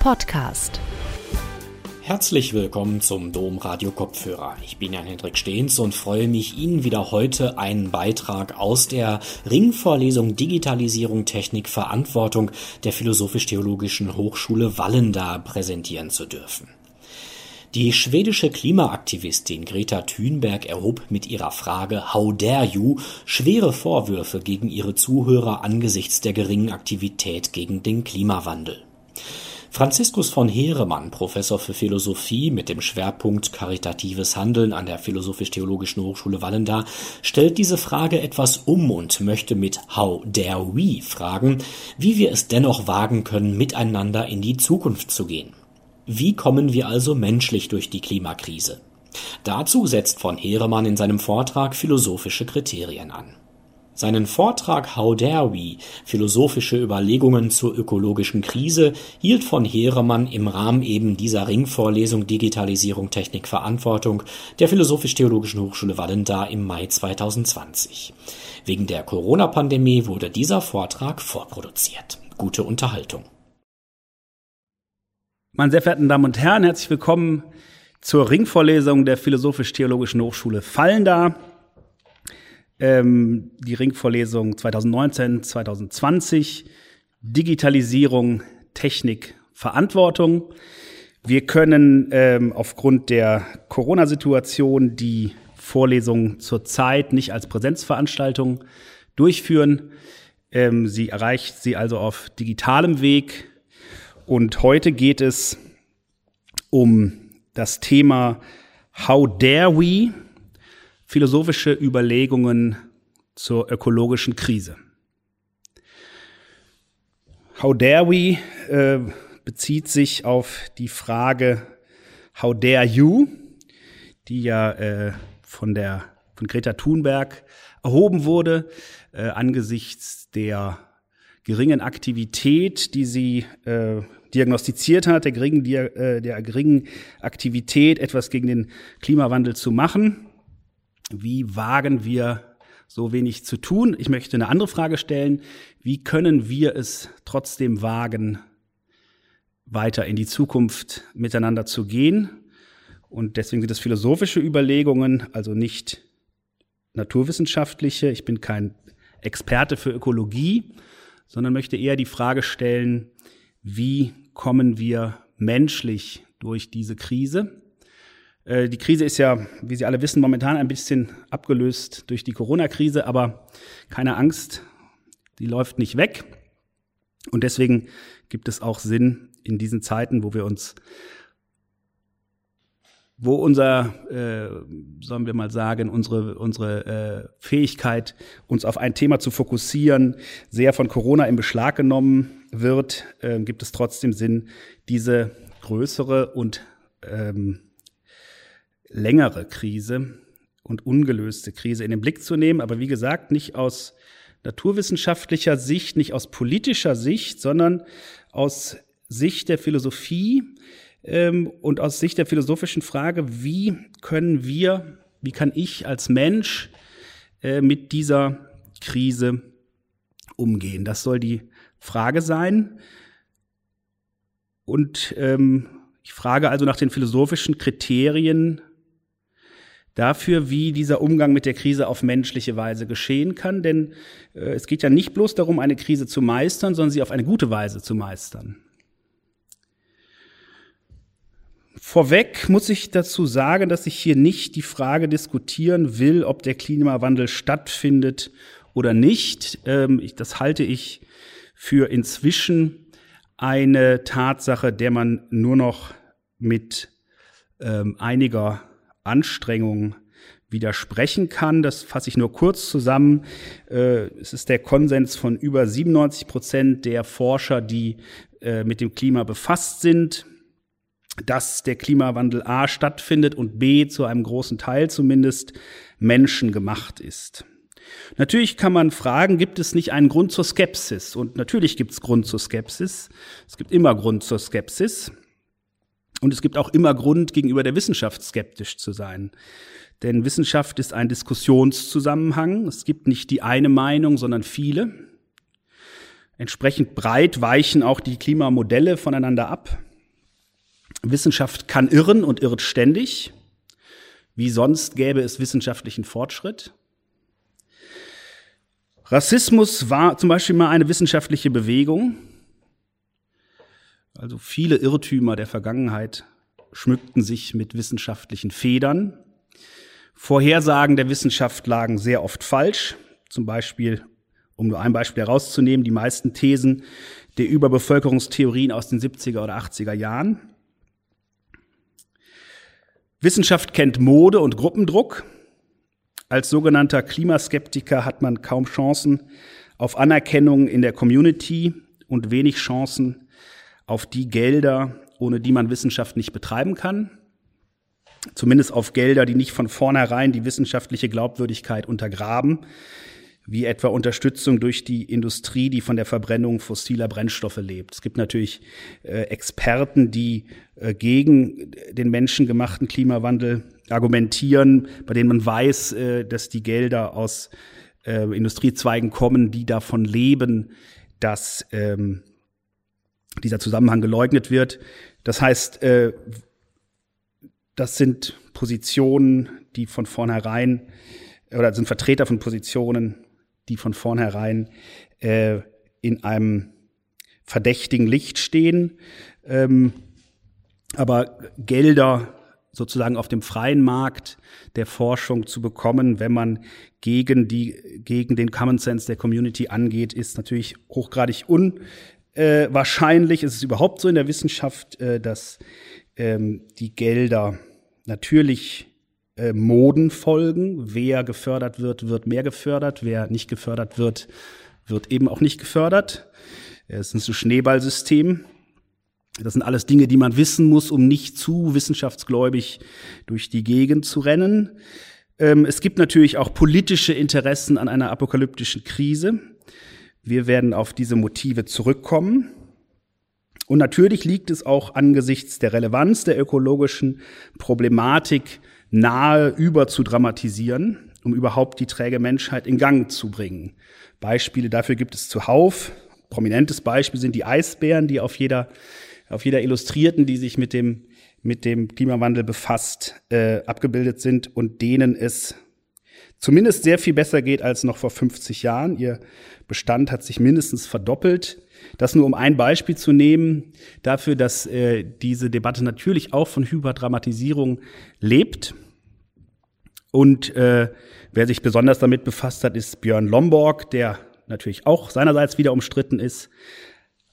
Podcast. Herzlich willkommen zum Dom Radio Kopfhörer. Ich bin Jan Hendrik Stehns und freue mich, Ihnen wieder heute einen Beitrag aus der Ringvorlesung Digitalisierung, Technik, Verantwortung der Philosophisch-Theologischen Hochschule Wallenda präsentieren zu dürfen. Die schwedische Klimaaktivistin Greta Thunberg erhob mit ihrer Frage How dare you schwere Vorwürfe gegen ihre Zuhörer angesichts der geringen Aktivität gegen den Klimawandel. Franziskus von Heeremann, Professor für Philosophie mit dem Schwerpunkt Karitatives Handeln an der Philosophisch-Theologischen Hochschule Wallenda, stellt diese Frage etwas um und möchte mit How dare we fragen, wie wir es dennoch wagen können, miteinander in die Zukunft zu gehen. Wie kommen wir also menschlich durch die Klimakrise? Dazu setzt von Heeremann in seinem Vortrag philosophische Kriterien an. Seinen Vortrag How Dare We? Philosophische Überlegungen zur ökologischen Krise hielt von Heeremann im Rahmen eben dieser Ringvorlesung Digitalisierung, Technik, Verantwortung der Philosophisch-Theologischen Hochschule Wallenda im Mai 2020. Wegen der Corona-Pandemie wurde dieser Vortrag vorproduziert. Gute Unterhaltung. Meine sehr verehrten Damen und Herren, herzlich willkommen zur Ringvorlesung der Philosophisch-Theologischen Hochschule Fallenda. Ähm, die Ringvorlesung 2019, 2020, Digitalisierung, Technik, Verantwortung. Wir können ähm, aufgrund der Corona-Situation die Vorlesung zurzeit nicht als Präsenzveranstaltung durchführen. Ähm, sie erreicht sie also auf digitalem Weg und heute geht es um das Thema How dare we? Philosophische Überlegungen zur ökologischen Krise. How dare we äh, bezieht sich auf die Frage How dare you, die ja äh, von der von Greta Thunberg erhoben wurde äh, angesichts der geringen Aktivität, die sie äh, diagnostiziert hat, der geringen, äh, der geringen Aktivität, etwas gegen den Klimawandel zu machen. Wie wagen wir so wenig zu tun? Ich möchte eine andere Frage stellen. Wie können wir es trotzdem wagen, weiter in die Zukunft miteinander zu gehen? Und deswegen sind es philosophische Überlegungen, also nicht naturwissenschaftliche. Ich bin kein Experte für Ökologie, sondern möchte eher die Frage stellen, wie kommen wir menschlich durch diese Krise? Äh, die Krise ist ja, wie Sie alle wissen, momentan ein bisschen abgelöst durch die Corona-Krise, aber keine Angst, die läuft nicht weg. Und deswegen gibt es auch Sinn in diesen Zeiten, wo wir uns wo unser, äh, sollen wir mal sagen, unsere, unsere äh, Fähigkeit, uns auf ein Thema zu fokussieren, sehr von Corona in Beschlag genommen wird, äh, gibt es trotzdem Sinn, diese größere und ähm, längere Krise und ungelöste Krise in den Blick zu nehmen. Aber wie gesagt, nicht aus naturwissenschaftlicher Sicht, nicht aus politischer Sicht, sondern aus Sicht der Philosophie, ähm, und aus Sicht der philosophischen Frage, wie können wir, wie kann ich als Mensch äh, mit dieser Krise umgehen? Das soll die Frage sein. Und ähm, ich frage also nach den philosophischen Kriterien dafür, wie dieser Umgang mit der Krise auf menschliche Weise geschehen kann. Denn äh, es geht ja nicht bloß darum, eine Krise zu meistern, sondern sie auf eine gute Weise zu meistern. Vorweg muss ich dazu sagen, dass ich hier nicht die Frage diskutieren will, ob der Klimawandel stattfindet oder nicht. Ähm, das halte ich für inzwischen eine Tatsache, der man nur noch mit ähm, einiger Anstrengung widersprechen kann. Das fasse ich nur kurz zusammen. Äh, es ist der Konsens von über 97 Prozent der Forscher, die äh, mit dem Klima befasst sind dass der Klimawandel A stattfindet und B zu einem großen Teil zumindest menschengemacht ist. Natürlich kann man fragen, gibt es nicht einen Grund zur Skepsis? Und natürlich gibt es Grund zur Skepsis. Es gibt immer Grund zur Skepsis. Und es gibt auch immer Grund, gegenüber der Wissenschaft skeptisch zu sein. Denn Wissenschaft ist ein Diskussionszusammenhang. Es gibt nicht die eine Meinung, sondern viele. Entsprechend breit weichen auch die Klimamodelle voneinander ab. Wissenschaft kann irren und irrt ständig. Wie sonst gäbe es wissenschaftlichen Fortschritt. Rassismus war zum Beispiel mal eine wissenschaftliche Bewegung. Also viele Irrtümer der Vergangenheit schmückten sich mit wissenschaftlichen Federn. Vorhersagen der Wissenschaft lagen sehr oft falsch. Zum Beispiel, um nur ein Beispiel herauszunehmen, die meisten Thesen der Überbevölkerungstheorien aus den 70er oder 80er Jahren. Wissenschaft kennt Mode und Gruppendruck. Als sogenannter Klimaskeptiker hat man kaum Chancen auf Anerkennung in der Community und wenig Chancen auf die Gelder, ohne die man Wissenschaft nicht betreiben kann. Zumindest auf Gelder, die nicht von vornherein die wissenschaftliche Glaubwürdigkeit untergraben, wie etwa Unterstützung durch die Industrie, die von der Verbrennung fossiler Brennstoffe lebt. Es gibt natürlich äh, Experten, die äh, gegen den menschengemachten Klimawandel argumentieren, bei denen man weiß, äh, dass die Gelder aus äh, Industriezweigen kommen, die davon leben, dass ähm, dieser Zusammenhang geleugnet wird. Das heißt, äh, das sind Positionen, die von vornherein oder sind Vertreter von Positionen, die von vornherein äh, in einem verdächtigen Licht stehen. Ähm, aber Gelder sozusagen auf dem freien Markt der Forschung zu bekommen, wenn man gegen die, gegen den Common Sense der Community angeht, ist natürlich hochgradig unwahrscheinlich. es ist überhaupt so in der Wissenschaft, äh, dass ähm, die Gelder natürlich äh, Moden folgen. Wer gefördert wird, wird mehr gefördert. Wer nicht gefördert wird, wird eben auch nicht gefördert. Es ist ein Schneeballsystem. Das sind alles Dinge, die man wissen muss, um nicht zu wissenschaftsgläubig durch die Gegend zu rennen. Ähm, es gibt natürlich auch politische Interessen an einer apokalyptischen Krise. Wir werden auf diese Motive zurückkommen. Und natürlich liegt es auch angesichts der Relevanz der ökologischen Problematik nahe über zu dramatisieren, um überhaupt die träge Menschheit in Gang zu bringen. Beispiele dafür gibt es zuhauf. Prominentes Beispiel sind die Eisbären, die auf jeder auf jeder Illustrierten, die sich mit dem, mit dem Klimawandel befasst, äh, abgebildet sind und denen es zumindest sehr viel besser geht als noch vor 50 Jahren. Ihr Bestand hat sich mindestens verdoppelt. Das nur um ein Beispiel zu nehmen dafür, dass äh, diese Debatte natürlich auch von Hyperdramatisierung lebt. Und äh, wer sich besonders damit befasst hat, ist Björn Lomborg, der natürlich auch seinerseits wieder umstritten ist,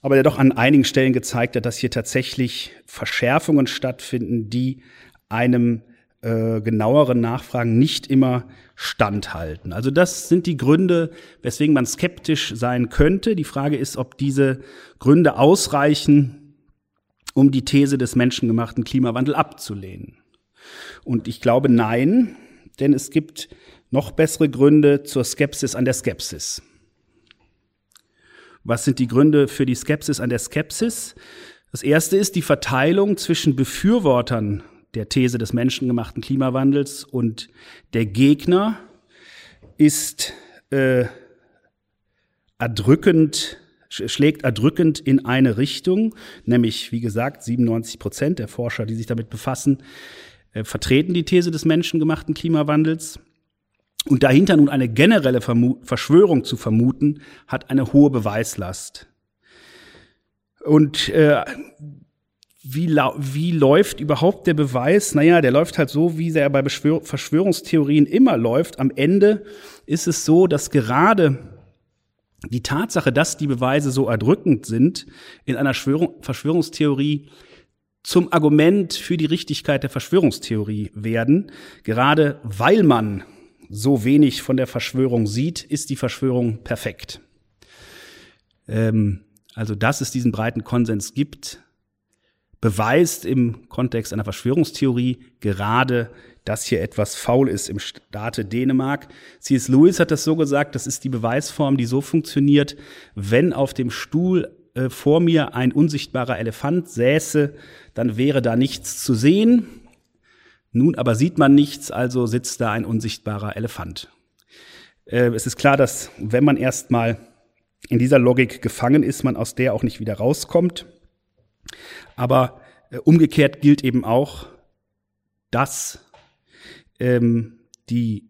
aber der doch an einigen Stellen gezeigt hat, dass hier tatsächlich Verschärfungen stattfinden, die einem äh, genaueren Nachfragen nicht immer standhalten. Also das sind die Gründe, weswegen man skeptisch sein könnte. Die Frage ist, ob diese Gründe ausreichen, um die These des menschengemachten Klimawandel abzulehnen. Und ich glaube nein, denn es gibt noch bessere Gründe zur Skepsis an der Skepsis. Was sind die Gründe für die Skepsis an der Skepsis? Das erste ist die Verteilung zwischen Befürwortern der These des menschengemachten Klimawandels und der Gegner ist äh, erdrückend, schlägt erdrückend in eine Richtung, nämlich wie gesagt 97 Prozent der Forscher, die sich damit befassen, äh, vertreten die These des menschengemachten Klimawandels. Und dahinter nun eine generelle Vermu Verschwörung zu vermuten, hat eine hohe Beweislast. Und äh, wie, wie läuft überhaupt der Beweis? Naja, der läuft halt so, wie er bei Beschwör Verschwörungstheorien immer läuft. Am Ende ist es so, dass gerade die Tatsache, dass die Beweise so erdrückend sind, in einer Schwörung Verschwörungstheorie zum Argument für die Richtigkeit der Verschwörungstheorie werden, gerade weil man so wenig von der Verschwörung sieht, ist die Verschwörung perfekt. Ähm, also, dass es diesen breiten Konsens gibt, beweist im Kontext einer Verschwörungstheorie gerade, dass hier etwas faul ist im Staate Dänemark. C.S. Lewis hat das so gesagt, das ist die Beweisform, die so funktioniert, wenn auf dem Stuhl äh, vor mir ein unsichtbarer Elefant säße, dann wäre da nichts zu sehen. Nun aber sieht man nichts, also sitzt da ein unsichtbarer Elefant. Äh, es ist klar, dass wenn man erstmal in dieser Logik gefangen ist, man aus der auch nicht wieder rauskommt. Aber äh, umgekehrt gilt eben auch, dass ähm, die,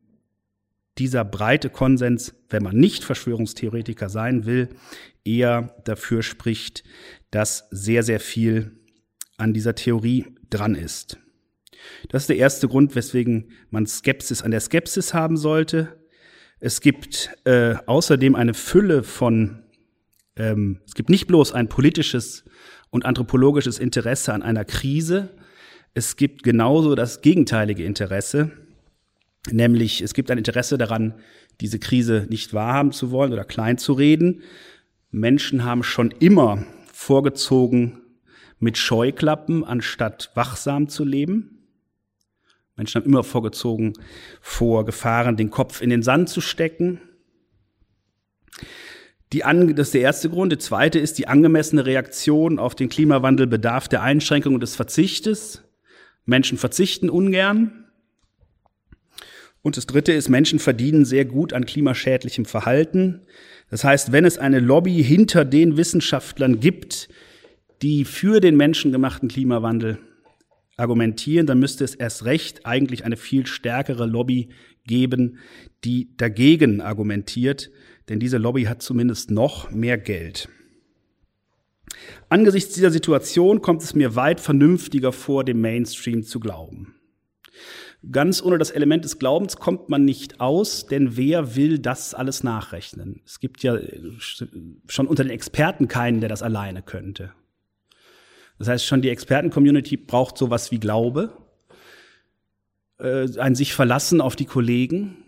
dieser breite Konsens, wenn man nicht Verschwörungstheoretiker sein will, eher dafür spricht, dass sehr, sehr viel an dieser Theorie dran ist. Das ist der erste Grund, weswegen man Skepsis an der Skepsis haben sollte. Es gibt äh, außerdem eine Fülle von, ähm, es gibt nicht bloß ein politisches und anthropologisches Interesse an einer Krise, es gibt genauso das gegenteilige Interesse, nämlich es gibt ein Interesse daran, diese Krise nicht wahrhaben zu wollen oder klein zu reden. Menschen haben schon immer vorgezogen, mit Scheuklappen anstatt wachsam zu leben. Menschen haben immer vorgezogen, vor Gefahren den Kopf in den Sand zu stecken. Die, das ist der erste Grund. Der zweite ist die angemessene Reaktion auf den Klimawandel bedarf der Einschränkung und des Verzichtes. Menschen verzichten ungern. Und das dritte ist, Menschen verdienen sehr gut an klimaschädlichem Verhalten. Das heißt, wenn es eine Lobby hinter den Wissenschaftlern gibt, die für den menschengemachten Klimawandel argumentieren, dann müsste es erst recht eigentlich eine viel stärkere Lobby geben, die dagegen argumentiert, denn diese Lobby hat zumindest noch mehr Geld. Angesichts dieser Situation kommt es mir weit vernünftiger vor, dem Mainstream zu glauben. Ganz ohne das Element des Glaubens kommt man nicht aus, denn wer will das alles nachrechnen? Es gibt ja schon unter den Experten keinen, der das alleine könnte. Das heißt, schon die Experten-Community braucht sowas wie Glaube, äh, ein sich verlassen auf die Kollegen.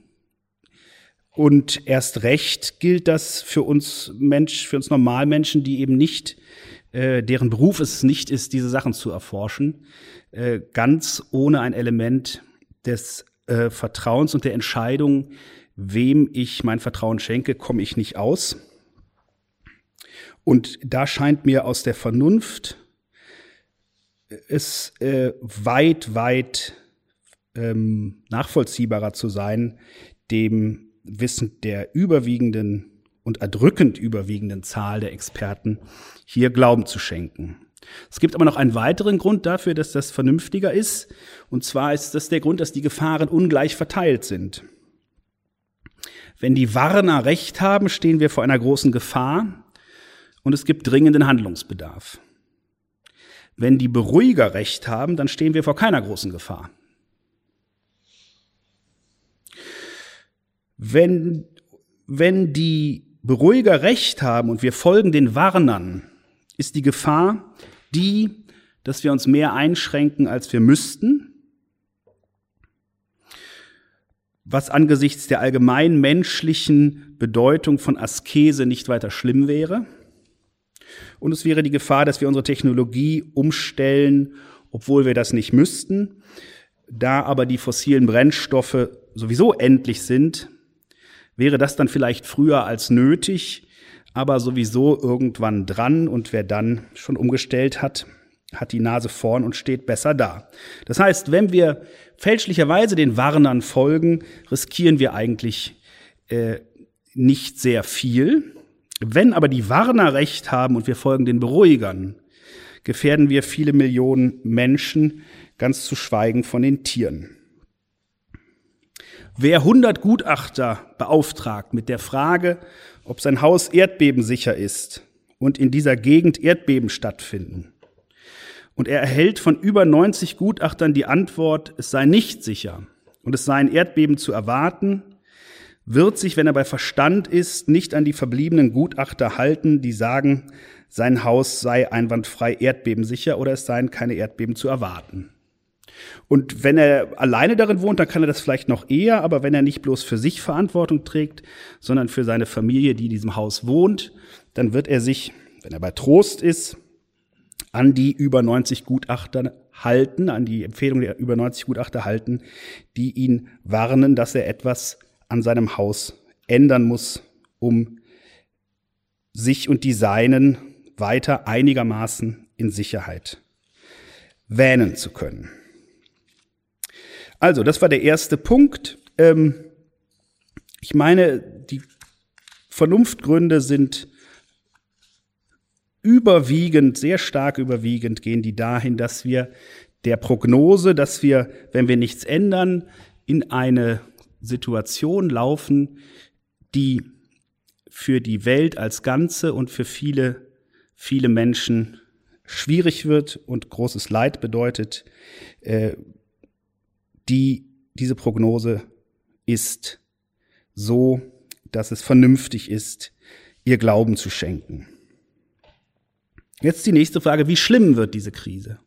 Und erst recht gilt das für uns Mensch, für uns Normalmenschen, die eben nicht, äh, deren Beruf es nicht ist, diese Sachen zu erforschen, äh, ganz ohne ein Element des äh, Vertrauens und der Entscheidung, wem ich mein Vertrauen schenke, komme ich nicht aus. Und da scheint mir aus der Vernunft es äh, weit, weit ähm, nachvollziehbarer zu sein, dem Wissen der überwiegenden und erdrückend überwiegenden Zahl der Experten hier Glauben zu schenken. Es gibt aber noch einen weiteren Grund dafür, dass das vernünftiger ist. Und zwar ist das der Grund, dass die Gefahren ungleich verteilt sind. Wenn die Warner recht haben, stehen wir vor einer großen Gefahr und es gibt dringenden Handlungsbedarf. Wenn die Beruhiger recht haben, dann stehen wir vor keiner großen Gefahr. Wenn, wenn die Beruhiger recht haben und wir folgen den Warnern, ist die Gefahr die, dass wir uns mehr einschränken, als wir müssten, was angesichts der allgemein menschlichen Bedeutung von Askese nicht weiter schlimm wäre. Und es wäre die Gefahr, dass wir unsere Technologie umstellen, obwohl wir das nicht müssten. Da aber die fossilen Brennstoffe sowieso endlich sind, wäre das dann vielleicht früher als nötig, aber sowieso irgendwann dran. Und wer dann schon umgestellt hat, hat die Nase vorn und steht besser da. Das heißt, wenn wir fälschlicherweise den Warnern folgen, riskieren wir eigentlich äh, nicht sehr viel. Wenn aber die Warner recht haben und wir folgen den Beruhigern, gefährden wir viele Millionen Menschen, ganz zu schweigen von den Tieren. Wer 100 Gutachter beauftragt mit der Frage, ob sein Haus erdbebensicher ist und in dieser Gegend Erdbeben stattfinden, und er erhält von über 90 Gutachtern die Antwort, es sei nicht sicher und es sei ein Erdbeben zu erwarten, wird sich, wenn er bei Verstand ist, nicht an die verbliebenen Gutachter halten, die sagen, sein Haus sei einwandfrei erdbebensicher oder es seien keine Erdbeben zu erwarten. Und wenn er alleine darin wohnt, dann kann er das vielleicht noch eher, aber wenn er nicht bloß für sich Verantwortung trägt, sondern für seine Familie, die in diesem Haus wohnt, dann wird er sich, wenn er bei Trost ist, an die über 90 Gutachter halten, an die Empfehlung der über 90 Gutachter halten, die ihn warnen, dass er etwas an seinem Haus ändern muss, um sich und die Seinen weiter einigermaßen in Sicherheit wähnen zu können. Also, das war der erste Punkt. Ähm, ich meine, die Vernunftgründe sind überwiegend, sehr stark überwiegend gehen die dahin, dass wir der Prognose, dass wir, wenn wir nichts ändern, in eine Situation laufen, die für die Welt als Ganze und für viele, viele Menschen schwierig wird und großes Leid bedeutet, äh, die, diese Prognose ist so, dass es vernünftig ist, ihr Glauben zu schenken. Jetzt die nächste Frage, wie schlimm wird diese Krise?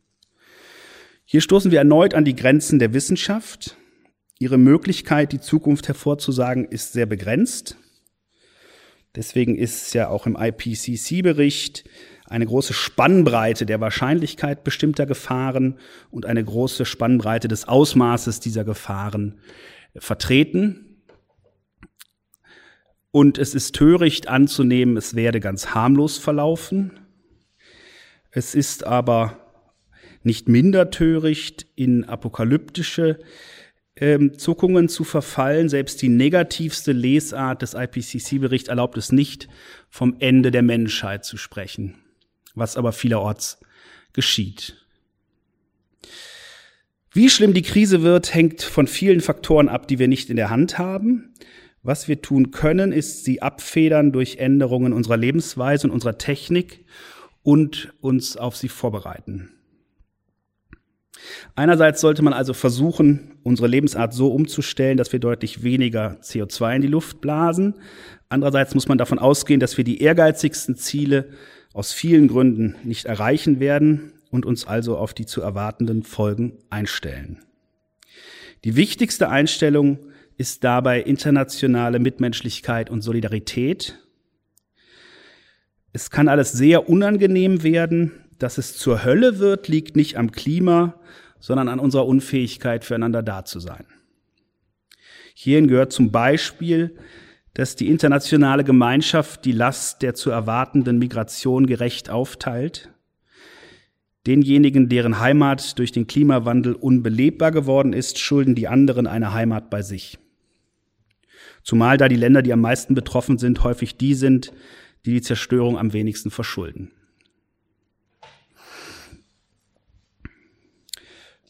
Hier stoßen wir erneut an die Grenzen der Wissenschaft. Ihre Möglichkeit, die Zukunft hervorzusagen, ist sehr begrenzt. Deswegen ist ja auch im IPCC-Bericht eine große Spannbreite der Wahrscheinlichkeit bestimmter Gefahren und eine große Spannbreite des Ausmaßes dieser Gefahren vertreten. Und es ist töricht anzunehmen, es werde ganz harmlos verlaufen. Es ist aber nicht minder töricht, in apokalyptische ähm, Zuckungen zu verfallen. Selbst die negativste Lesart des IPCC-Berichts erlaubt es nicht, vom Ende der Menschheit zu sprechen, was aber vielerorts geschieht. Wie schlimm die Krise wird, hängt von vielen Faktoren ab, die wir nicht in der Hand haben. Was wir tun können, ist sie abfedern durch Änderungen unserer Lebensweise und unserer Technik und uns auf sie vorbereiten. Einerseits sollte man also versuchen, unsere Lebensart so umzustellen, dass wir deutlich weniger CO2 in die Luft blasen. Andererseits muss man davon ausgehen, dass wir die ehrgeizigsten Ziele aus vielen Gründen nicht erreichen werden und uns also auf die zu erwartenden Folgen einstellen. Die wichtigste Einstellung ist dabei internationale Mitmenschlichkeit und Solidarität. Es kann alles sehr unangenehm werden. Dass es zur Hölle wird, liegt nicht am Klima, sondern an unserer Unfähigkeit, füreinander da zu sein. Hierhin gehört zum Beispiel, dass die internationale Gemeinschaft die Last der zu erwartenden Migration gerecht aufteilt. Denjenigen, deren Heimat durch den Klimawandel unbelebbar geworden ist, schulden die anderen eine Heimat bei sich. Zumal da die Länder, die am meisten betroffen sind, häufig die sind, die die Zerstörung am wenigsten verschulden.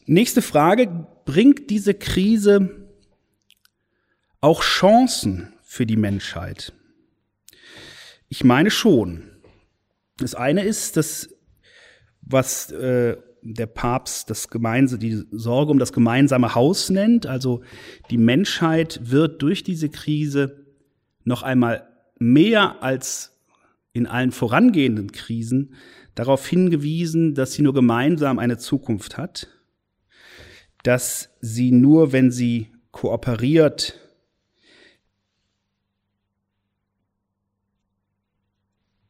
Nächste Frage, bringt diese Krise auch Chancen für die Menschheit? Ich meine schon. Das eine ist, dass was äh, der Papst das gemeinsame, die Sorge um das gemeinsame Haus nennt. Also die Menschheit wird durch diese Krise noch einmal mehr als in allen vorangehenden Krisen darauf hingewiesen, dass sie nur gemeinsam eine Zukunft hat dass sie nur, wenn sie kooperiert,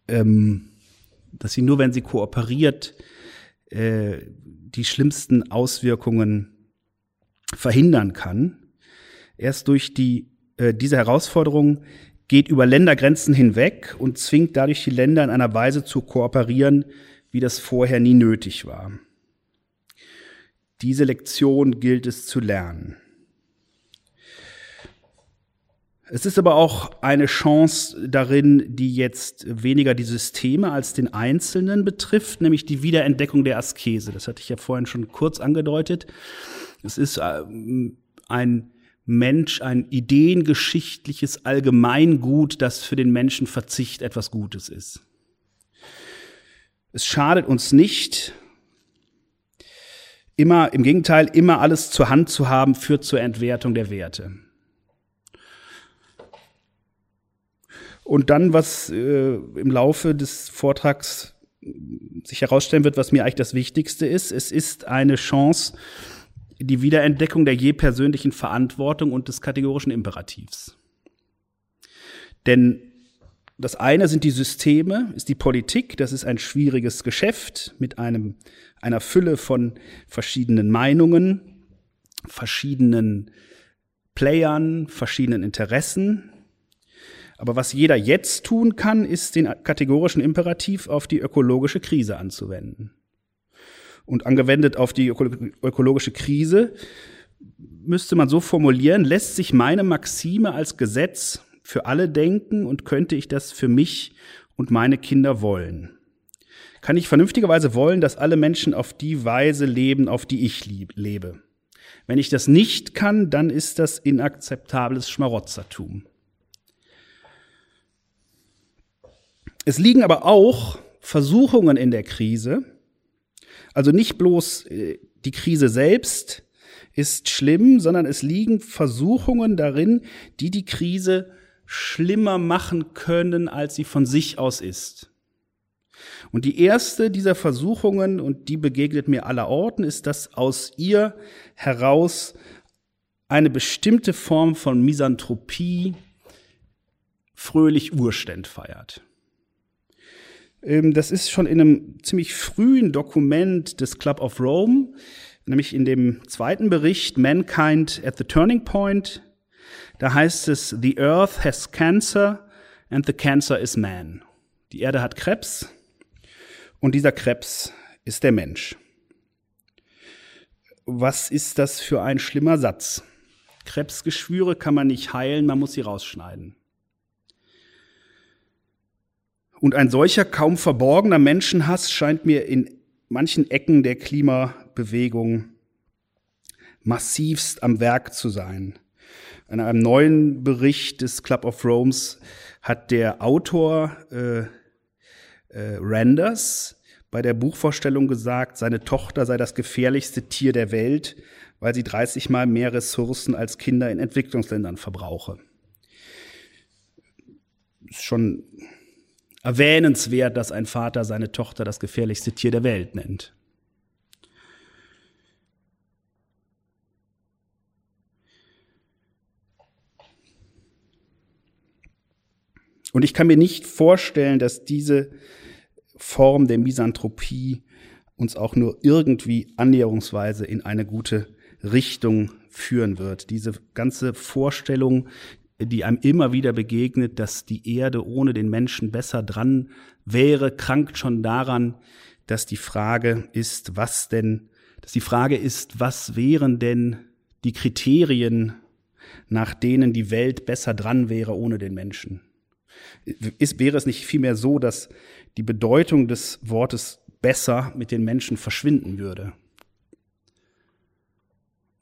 ähm, dass sie nur, wenn sie kooperiert, äh, die schlimmsten Auswirkungen verhindern kann. Erst durch die, äh, diese Herausforderung geht über Ländergrenzen hinweg und zwingt dadurch die Länder in einer Weise zu kooperieren, wie das vorher nie nötig war. Diese Lektion gilt es zu lernen. Es ist aber auch eine Chance darin, die jetzt weniger die Systeme als den Einzelnen betrifft, nämlich die Wiederentdeckung der Askese. Das hatte ich ja vorhin schon kurz angedeutet. Es ist ähm, ein Mensch, ein ideengeschichtliches Allgemeingut, das für den Menschen Verzicht etwas Gutes ist. Es schadet uns nicht, immer, im Gegenteil, immer alles zur Hand zu haben, führt zur Entwertung der Werte. Und dann, was äh, im Laufe des Vortrags sich herausstellen wird, was mir eigentlich das Wichtigste ist, es ist eine Chance, die Wiederentdeckung der je persönlichen Verantwortung und des kategorischen Imperativs. Denn das eine sind die Systeme, ist die Politik, das ist ein schwieriges Geschäft mit einem, einer Fülle von verschiedenen Meinungen, verschiedenen Playern, verschiedenen Interessen. Aber was jeder jetzt tun kann, ist den kategorischen Imperativ auf die ökologische Krise anzuwenden. Und angewendet auf die ökologische Krise müsste man so formulieren, lässt sich meine Maxime als Gesetz für alle denken und könnte ich das für mich und meine Kinder wollen. kann ich vernünftigerweise wollen, dass alle Menschen auf die Weise leben, auf die ich lebe. Wenn ich das nicht kann, dann ist das inakzeptables Schmarotzertum. Es liegen aber auch Versuchungen in der Krise, also nicht bloß äh, die Krise selbst ist schlimm, sondern es liegen Versuchungen darin, die die Krise schlimmer machen können, als sie von sich aus ist. Und die erste dieser Versuchungen, und die begegnet mir allerorten, ist, dass aus ihr heraus eine bestimmte Form von Misanthropie fröhlich Urständ feiert. Ähm, das ist schon in einem ziemlich frühen Dokument des Club of Rome, nämlich in dem zweiten Bericht Mankind at the Turning Point. Da heißt es, The Earth has cancer and the cancer is man. Die Erde hat Krebs und dieser Krebs ist der Mensch. Was ist das für ein schlimmer Satz? Krebsgeschwüre kann man nicht heilen, man muss sie rausschneiden. Und ein solcher kaum verborgener Menschenhass scheint mir in manchen Ecken der Klimabewegung massivst am Werk zu sein. In einem neuen Bericht des Club of Romes hat der Autor äh, äh, Randers bei der Buchvorstellung gesagt, seine Tochter sei das gefährlichste Tier der Welt, weil sie 30 mal mehr Ressourcen als Kinder in Entwicklungsländern verbrauche. Ist schon erwähnenswert, dass ein Vater seine Tochter das gefährlichste Tier der Welt nennt. Und ich kann mir nicht vorstellen, dass diese Form der Misanthropie uns auch nur irgendwie annäherungsweise in eine gute Richtung führen wird. Diese ganze Vorstellung, die einem immer wieder begegnet, dass die Erde ohne den Menschen besser dran wäre, krankt schon daran, dass die Frage ist, was denn, dass die Frage ist, was wären denn die Kriterien, nach denen die Welt besser dran wäre ohne den Menschen? Ist, wäre es nicht vielmehr so, dass die Bedeutung des Wortes besser mit den Menschen verschwinden würde?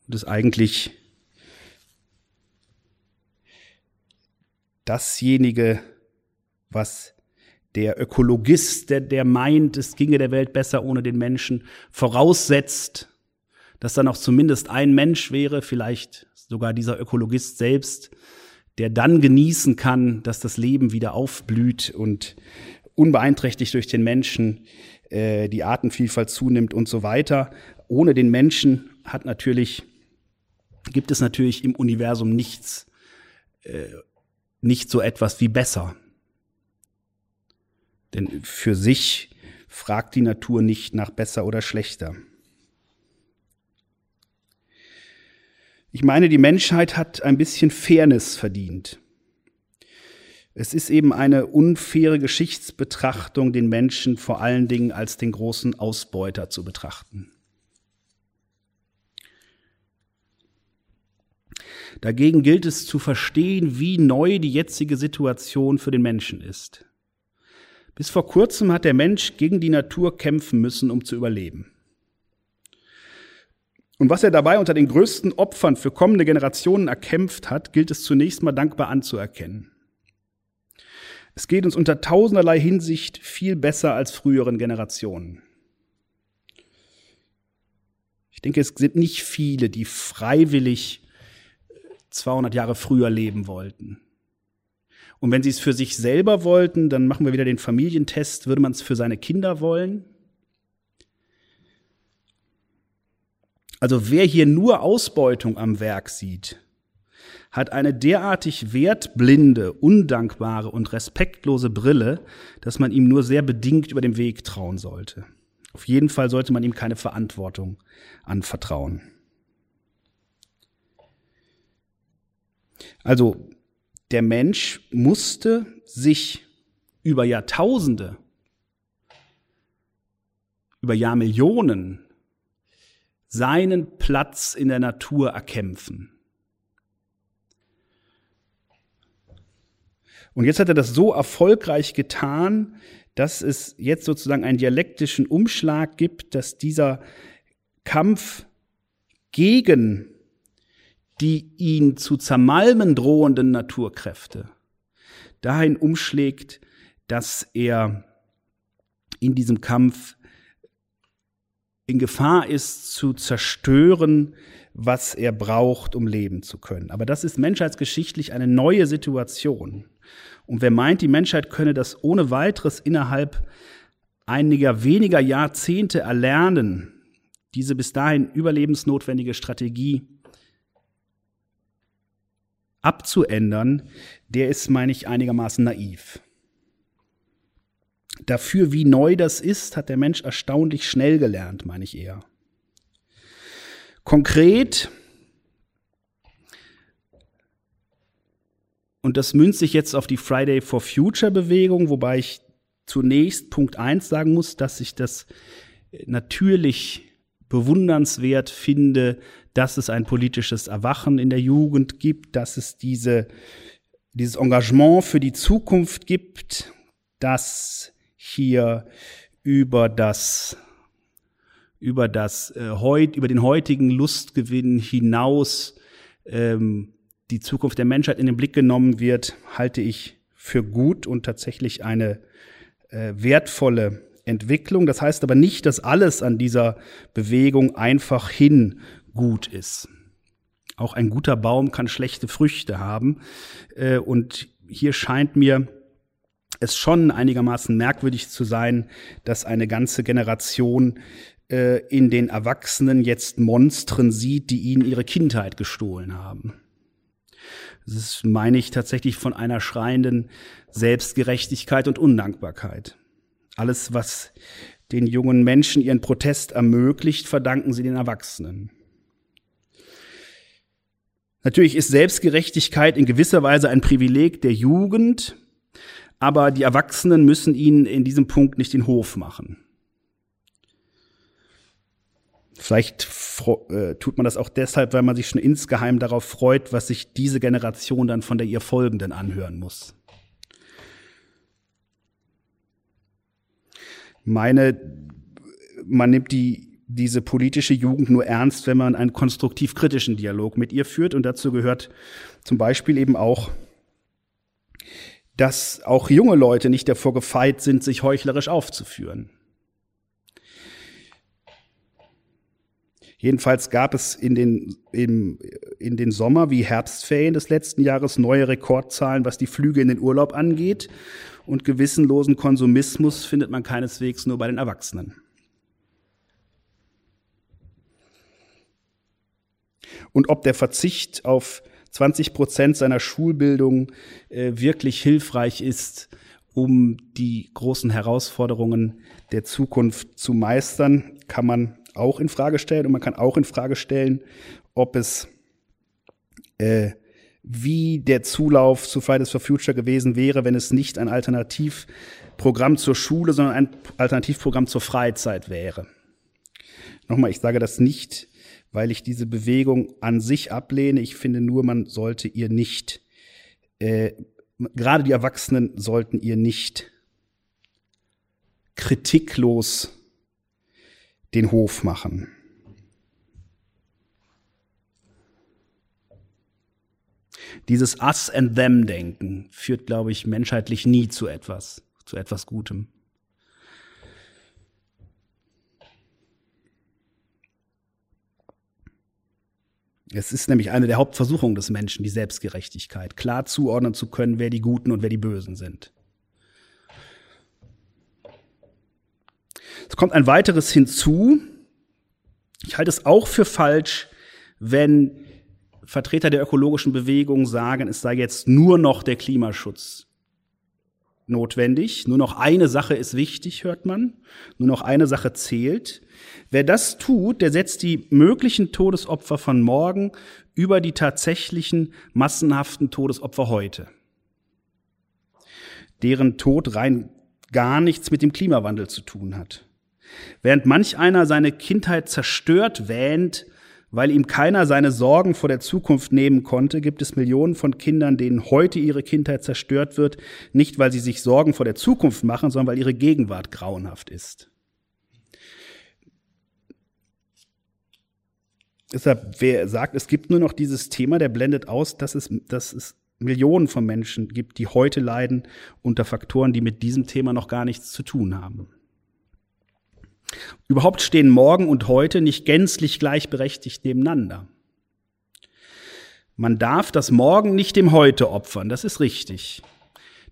Es eigentlich dasjenige, was der Ökologist, der, der meint, es ginge der Welt besser ohne den Menschen, voraussetzt, dass dann auch zumindest ein Mensch wäre, vielleicht sogar dieser Ökologist selbst, der dann genießen kann, dass das Leben wieder aufblüht und unbeeinträchtigt durch den Menschen äh, die Artenvielfalt zunimmt und so weiter. Ohne den Menschen hat natürlich, gibt es natürlich im Universum nichts, äh, nicht so etwas wie besser. Denn für sich fragt die Natur nicht nach besser oder schlechter. Ich meine, die Menschheit hat ein bisschen Fairness verdient. Es ist eben eine unfaire Geschichtsbetrachtung, den Menschen vor allen Dingen als den großen Ausbeuter zu betrachten. Dagegen gilt es zu verstehen, wie neu die jetzige Situation für den Menschen ist. Bis vor kurzem hat der Mensch gegen die Natur kämpfen müssen, um zu überleben. Und was er dabei unter den größten Opfern für kommende Generationen erkämpft hat, gilt es zunächst mal dankbar anzuerkennen. Es geht uns unter tausenderlei Hinsicht viel besser als früheren Generationen. Ich denke, es sind nicht viele, die freiwillig 200 Jahre früher leben wollten. Und wenn sie es für sich selber wollten, dann machen wir wieder den Familientest, würde man es für seine Kinder wollen? Also wer hier nur Ausbeutung am Werk sieht, hat eine derartig wertblinde, undankbare und respektlose Brille, dass man ihm nur sehr bedingt über den Weg trauen sollte. Auf jeden Fall sollte man ihm keine Verantwortung anvertrauen. Also der Mensch musste sich über Jahrtausende, über Jahrmillionen seinen Platz in der Natur erkämpfen. Und jetzt hat er das so erfolgreich getan, dass es jetzt sozusagen einen dialektischen Umschlag gibt, dass dieser Kampf gegen die ihn zu zermalmen drohenden Naturkräfte dahin umschlägt, dass er in diesem Kampf in Gefahr ist zu zerstören, was er braucht, um leben zu können. Aber das ist menschheitsgeschichtlich eine neue Situation. Und wer meint, die Menschheit könne das ohne weiteres innerhalb einiger weniger Jahrzehnte erlernen, diese bis dahin überlebensnotwendige Strategie abzuändern, der ist, meine ich, einigermaßen naiv. Dafür, wie neu das ist, hat der Mensch erstaunlich schnell gelernt, meine ich eher. Konkret, und das münzt sich jetzt auf die Friday for Future Bewegung, wobei ich zunächst Punkt eins sagen muss, dass ich das natürlich bewundernswert finde, dass es ein politisches Erwachen in der Jugend gibt, dass es diese, dieses Engagement für die Zukunft gibt, dass hier über das über das äh, heut, über den heutigen Lustgewinn hinaus ähm, die Zukunft der Menschheit in den Blick genommen wird, halte ich für gut und tatsächlich eine äh, wertvolle Entwicklung. Das heißt aber nicht, dass alles an dieser Bewegung einfach hin gut ist. Auch ein guter Baum kann schlechte Früchte haben. Äh, und hier scheint mir es schon einigermaßen merkwürdig zu sein, dass eine ganze Generation äh, in den Erwachsenen jetzt Monstren sieht, die ihnen ihre Kindheit gestohlen haben. Das meine ich, tatsächlich von einer schreienden Selbstgerechtigkeit und Undankbarkeit. Alles, was den jungen Menschen ihren Protest ermöglicht, verdanken sie den Erwachsenen. Natürlich ist Selbstgerechtigkeit in gewisser Weise ein Privileg der Jugend, aber die Erwachsenen müssen ihnen in diesem Punkt nicht den Hof machen. Vielleicht äh, tut man das auch deshalb, weil man sich schon insgeheim darauf freut, was sich diese Generation dann von der ihr folgenden anhören muss. Meine, man nimmt die, diese politische Jugend nur ernst, wenn man einen konstruktiv kritischen Dialog mit ihr führt. Und dazu gehört zum Beispiel eben auch, dass auch junge Leute nicht davor gefeit sind, sich heuchlerisch aufzuführen. Jedenfalls gab es in den, in, in den Sommer- wie Herbstferien des letzten Jahres neue Rekordzahlen, was die Flüge in den Urlaub angeht. Und gewissenlosen Konsumismus findet man keineswegs nur bei den Erwachsenen. Und ob der Verzicht auf 20 Prozent seiner Schulbildung äh, wirklich hilfreich ist, um die großen Herausforderungen der Zukunft zu meistern, kann man auch in Frage stellen. Und man kann auch in Frage stellen, ob es äh, wie der Zulauf zu Fridays for Future gewesen wäre, wenn es nicht ein Alternativprogramm zur Schule, sondern ein Alternativprogramm zur Freizeit wäre. Nochmal, ich sage das nicht, weil ich diese Bewegung an sich ablehne. Ich finde nur, man sollte ihr nicht, äh, gerade die Erwachsenen sollten ihr nicht kritiklos den Hof machen. Dieses Us and Them Denken führt, glaube ich, menschheitlich nie zu etwas, zu etwas Gutem. Es ist nämlich eine der Hauptversuchungen des Menschen, die Selbstgerechtigkeit, klar zuordnen zu können, wer die Guten und wer die Bösen sind. Es kommt ein weiteres hinzu. Ich halte es auch für falsch, wenn Vertreter der ökologischen Bewegung sagen, es sei jetzt nur noch der Klimaschutz notwendig. Nur noch eine Sache ist wichtig, hört man. Nur noch eine Sache zählt. Wer das tut, der setzt die möglichen Todesopfer von morgen über die tatsächlichen massenhaften Todesopfer heute. Deren Tod rein gar nichts mit dem Klimawandel zu tun hat. Während manch einer seine Kindheit zerstört wähnt, Weil ihm keiner seine Sorgen vor der Zukunft nehmen konnte, gibt es Millionen von Kindern, denen heute ihre Kindheit zerstört wird, nicht weil sie sich Sorgen vor der Zukunft machen, sondern weil ihre Gegenwart grauenhaft ist. Deshalb, wer sagt, es gibt nur noch dieses Thema, der blendet aus, dass es, dass es Millionen von Menschen gibt, die heute leiden unter Faktoren, die mit diesem Thema noch gar nichts zu tun haben. Überhaupt stehen morgen und heute nicht gänzlich gleichberechtigt nebeneinander. Man darf das Morgen nicht dem Heute opfern, das ist richtig.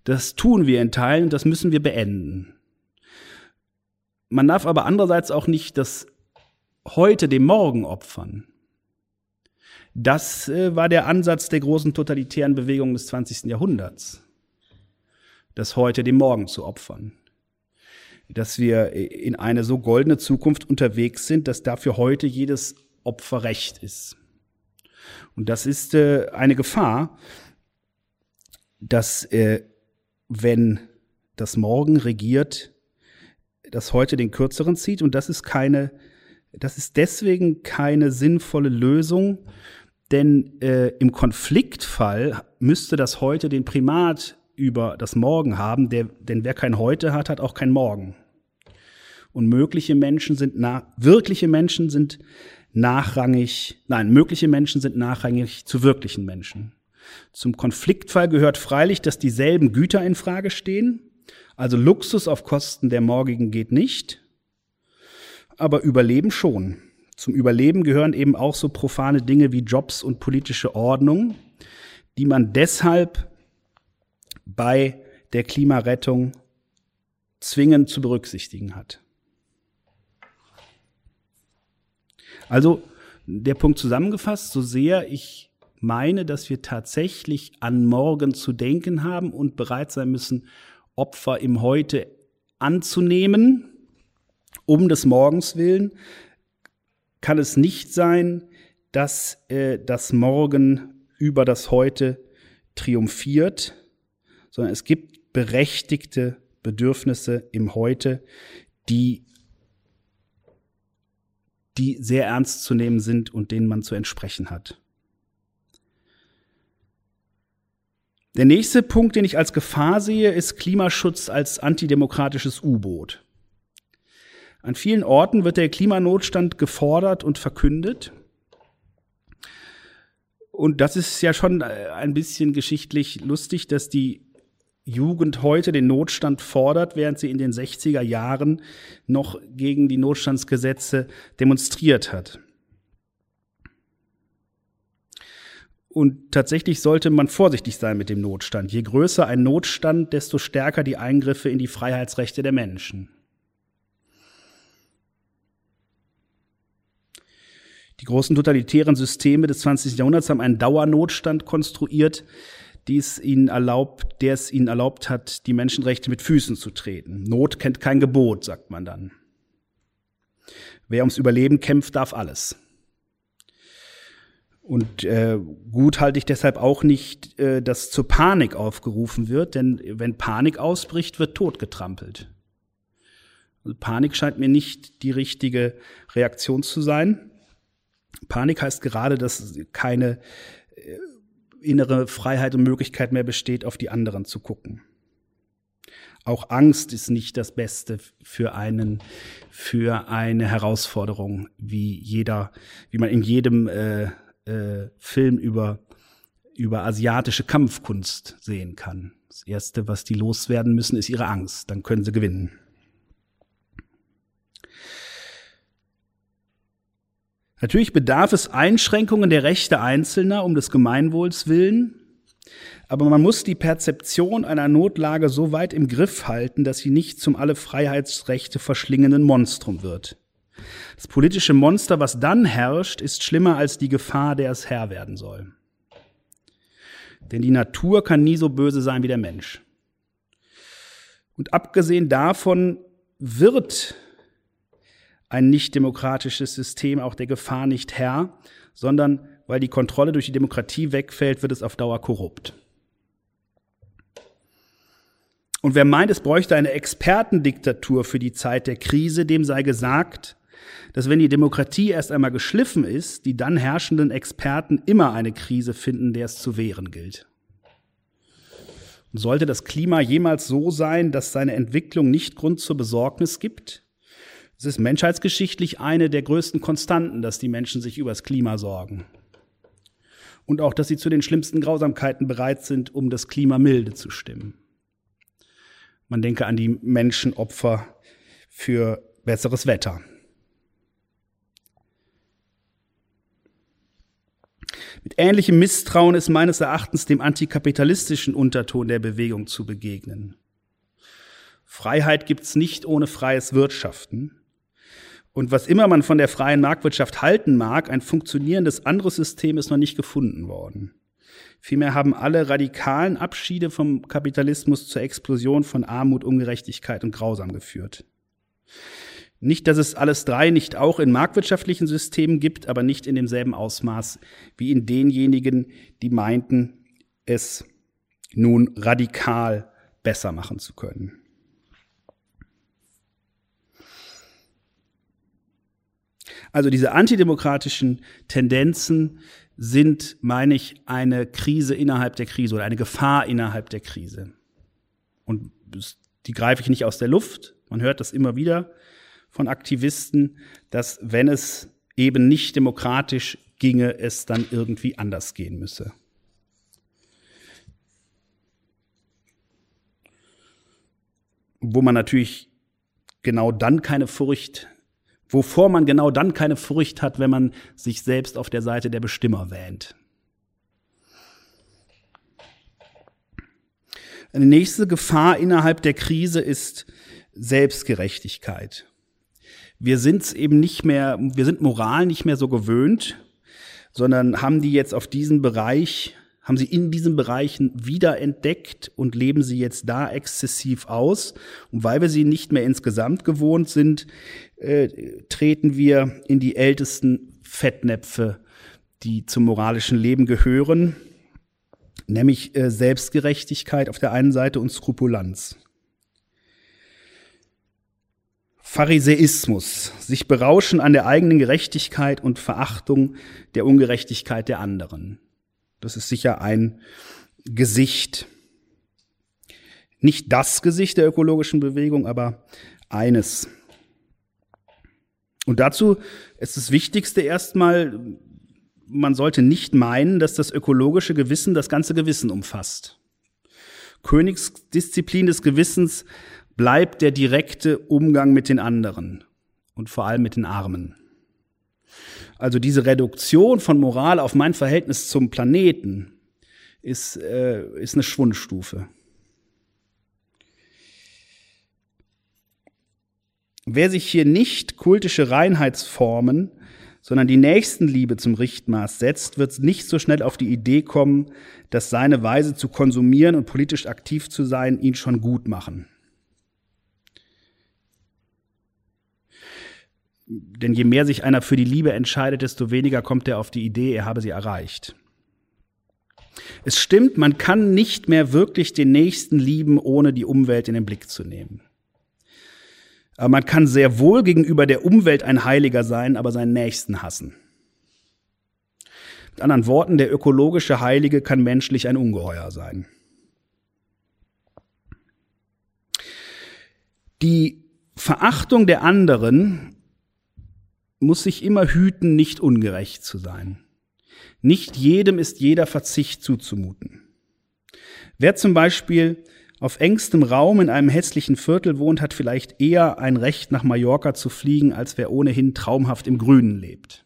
Das tun wir in Teilen das müssen wir beenden. Man darf aber andererseits auch nicht das Heute dem Morgen opfern. Das äh, war der Ansatz der großen totalitären Bewegung des 20. Jahrhunderts, das Heute dem Morgen zu opfern dass wir in eine so goldene Zukunft unterwegs sind, dass dafür heute jedes Opfer recht ist. Und das ist äh, eine Gefahr, dass äh, wenn das Morgen regiert, das heute den kürzeren zieht und das ist keine, das ist deswegen keine sinnvolle Lösung, denn äh, im Konfliktfall müsste das heute den Primat über das Morgen haben, der, denn wer kein Heute hat, hat auch kein Morgen. Und mögliche Menschen sind nach, wirkliche Menschen sind nachrangig, nein, mögliche Menschen sind nachrangig zu wirklichen Menschen. Zum Konfliktfall gehört freilich, dass dieselben Güter in Frage stehen. Also Luxus auf Kosten der morgigen geht nicht. Aber Überleben schon. Zum Überleben gehören eben auch so profane Dinge wie Jobs und politische Ordnung, die man deshalb bei der Klimarettung zwingend zu berücksichtigen hat. Also der Punkt zusammengefasst, so sehr ich meine, dass wir tatsächlich an morgen zu denken haben und bereit sein müssen, Opfer im Heute anzunehmen, um des Morgens willen, kann es nicht sein, dass äh, das Morgen über das Heute triumphiert, sondern es gibt berechtigte Bedürfnisse im Heute, die die sehr ernst zu nehmen sind und denen man zu entsprechen hat. Der nächste Punkt, den ich als Gefahr sehe, ist Klimaschutz als antidemokratisches U-Boot. An vielen Orten wird der Klimanotstand gefordert und verkündet. Und das ist ja schon ein bisschen geschichtlich lustig, dass die Jugend heute den Notstand fordert, während sie in den 60er Jahren noch gegen die Notstandsgesetze demonstriert hat. Und tatsächlich sollte man vorsichtig sein mit dem Notstand. Je größer ein Notstand, desto stärker die Eingriffe in die Freiheitsrechte der Menschen. Die großen totalitären Systeme des 20. Jahrhunderts haben einen Dauernotstand konstruiert, die es ihnen erlaubt, der es ihnen erlaubt hat, die Menschenrechte mit Füßen zu treten. Not kennt kein Gebot, sagt man dann. Wer ums Überleben kämpft, darf alles. Und äh, gut halte ich deshalb auch nicht, äh, dass zur Panik aufgerufen wird, denn wenn Panik ausbricht, wird Tod getrampelt. Also Panik scheint mir nicht die richtige Reaktion zu sein. Panik heißt gerade, dass keine innere Freiheit und Möglichkeit mehr besteht, auf die anderen zu gucken. Auch Angst ist nicht das Beste für einen, für eine Herausforderung, wie jeder, wie man in jedem äh, äh, Film über, über asiatische Kampfkunst sehen kann. Das erste, was die loswerden müssen, ist ihre Angst. Dann können sie gewinnen. Natürlich bedarf es Einschränkungen der Rechte Einzelner um des Gemeinwohls willen, aber man muss die Perzeption einer Notlage so weit im Griff halten, dass sie nicht zum alle Freiheitsrechte verschlingenden Monstrum wird. Das politische Monster, was dann herrscht, ist schlimmer als die Gefahr, der es Herr werden soll. Denn die Natur kann nie so böse sein wie der Mensch. Und abgesehen davon wird ein nicht demokratisches System auch der Gefahr nicht Herr, sondern weil die Kontrolle durch die Demokratie wegfällt, wird es auf Dauer korrupt. Und wer meint, es bräuchte eine Expertendiktatur für die Zeit der Krise, dem sei gesagt, dass wenn die Demokratie erst einmal geschliffen ist, die dann herrschenden Experten immer eine Krise finden, der es zu wehren gilt. Und sollte das Klima jemals so sein, dass seine Entwicklung nicht Grund zur Besorgnis gibt? Es ist menschheitsgeschichtlich eine der größten Konstanten, dass die Menschen sich über das Klima sorgen. Und auch, dass sie zu den schlimmsten Grausamkeiten bereit sind, um das Klima milde zu stimmen. Man denke an die Menschenopfer für besseres Wetter. Mit ähnlichem Misstrauen ist meines Erachtens dem antikapitalistischen Unterton der Bewegung zu begegnen. Freiheit gibt's nicht ohne freies Wirtschaften. Und was immer man von der freien Marktwirtschaft halten mag, ein funktionierendes anderes System ist noch nicht gefunden worden. Vielmehr haben alle radikalen Abschiede vom Kapitalismus zur Explosion von Armut, Ungerechtigkeit und Grausam geführt. Nicht, dass es alles drei nicht auch in marktwirtschaftlichen Systemen gibt, aber nicht in demselben Ausmaß wie in denjenigen, die meinten, es nun radikal besser machen zu können. Also diese antidemokratischen Tendenzen sind, meine ich, eine Krise innerhalb der Krise oder eine Gefahr innerhalb der Krise. Und die greife ich nicht aus der Luft. Man hört das immer wieder von Aktivisten, dass wenn es eben nicht demokratisch ginge, es dann irgendwie anders gehen müsse. Wo man natürlich genau dann keine Furcht, wovor man genau dann keine Furcht hat, wenn man sich selbst auf der Seite der Bestimmer wähnt. Eine nächste Gefahr innerhalb der Krise ist Selbstgerechtigkeit wir sind eben nicht mehr, wir sind Moral nicht mehr so gewöhnt, sondern haben die jetzt auf diesen Bereich, haben sie in diesen Bereichen wiederentdeckt und leben sie jetzt da exzessiv aus. Und weil wir sie nicht mehr insgesamt gewohnt sind, äh, treten wir in die ältesten Fettnäpfe, die zum moralischen Leben gehören, nämlich äh, Selbstgerechtigkeit auf der einen Seite und Skrupulanz. Pharisäismus, sich berauschen an der eigenen Gerechtigkeit und Verachtung der Ungerechtigkeit der anderen. Das ist sicher ein Gesicht. Nicht das Gesicht der ökologischen Bewegung, aber eines. Und dazu ist das Wichtigste erstmal, man sollte nicht meinen, dass das ökologische Gewissen das ganze Gewissen umfasst. Königsdisziplin des Gewissens bleibt der direkte Umgang mit den anderen und vor allem mit den Armen. Also diese Reduktion von Moral auf mein Verhältnis zum Planeten ist, äh, ist eine Schwundstufe. Wer sich hier nicht kultische Reinheitsformen, sondern die Nächstenliebe zum Richtmaß setzt, wird nicht so schnell auf die Idee kommen, dass seine Weise zu konsumieren und politisch aktiv zu sein ihn schon gut machen. Denn je mehr sich einer für die Liebe entscheidet, desto weniger kommt er auf die Idee, er habe sie erreicht. Es stimmt, man kann nicht mehr wirklich den Nächsten lieben, ohne die Umwelt in den Blick zu nehmen. Aber man kann sehr wohl gegenüber der Umwelt ein Heiliger sein, aber seinen Nächsten hassen. Mit anderen Worten, der ökologische Heilige kann menschlich ein Ungeheuer sein. Die Verachtung der anderen muss sich immer hüten, nicht ungerecht zu sein. Nicht jedem ist jeder Verzicht zuzumuten. Wer zum Beispiel auf engstem Raum in einem hässlichen Viertel wohnt, hat vielleicht eher ein Recht, nach Mallorca zu fliegen, als wer ohnehin traumhaft im Grünen lebt.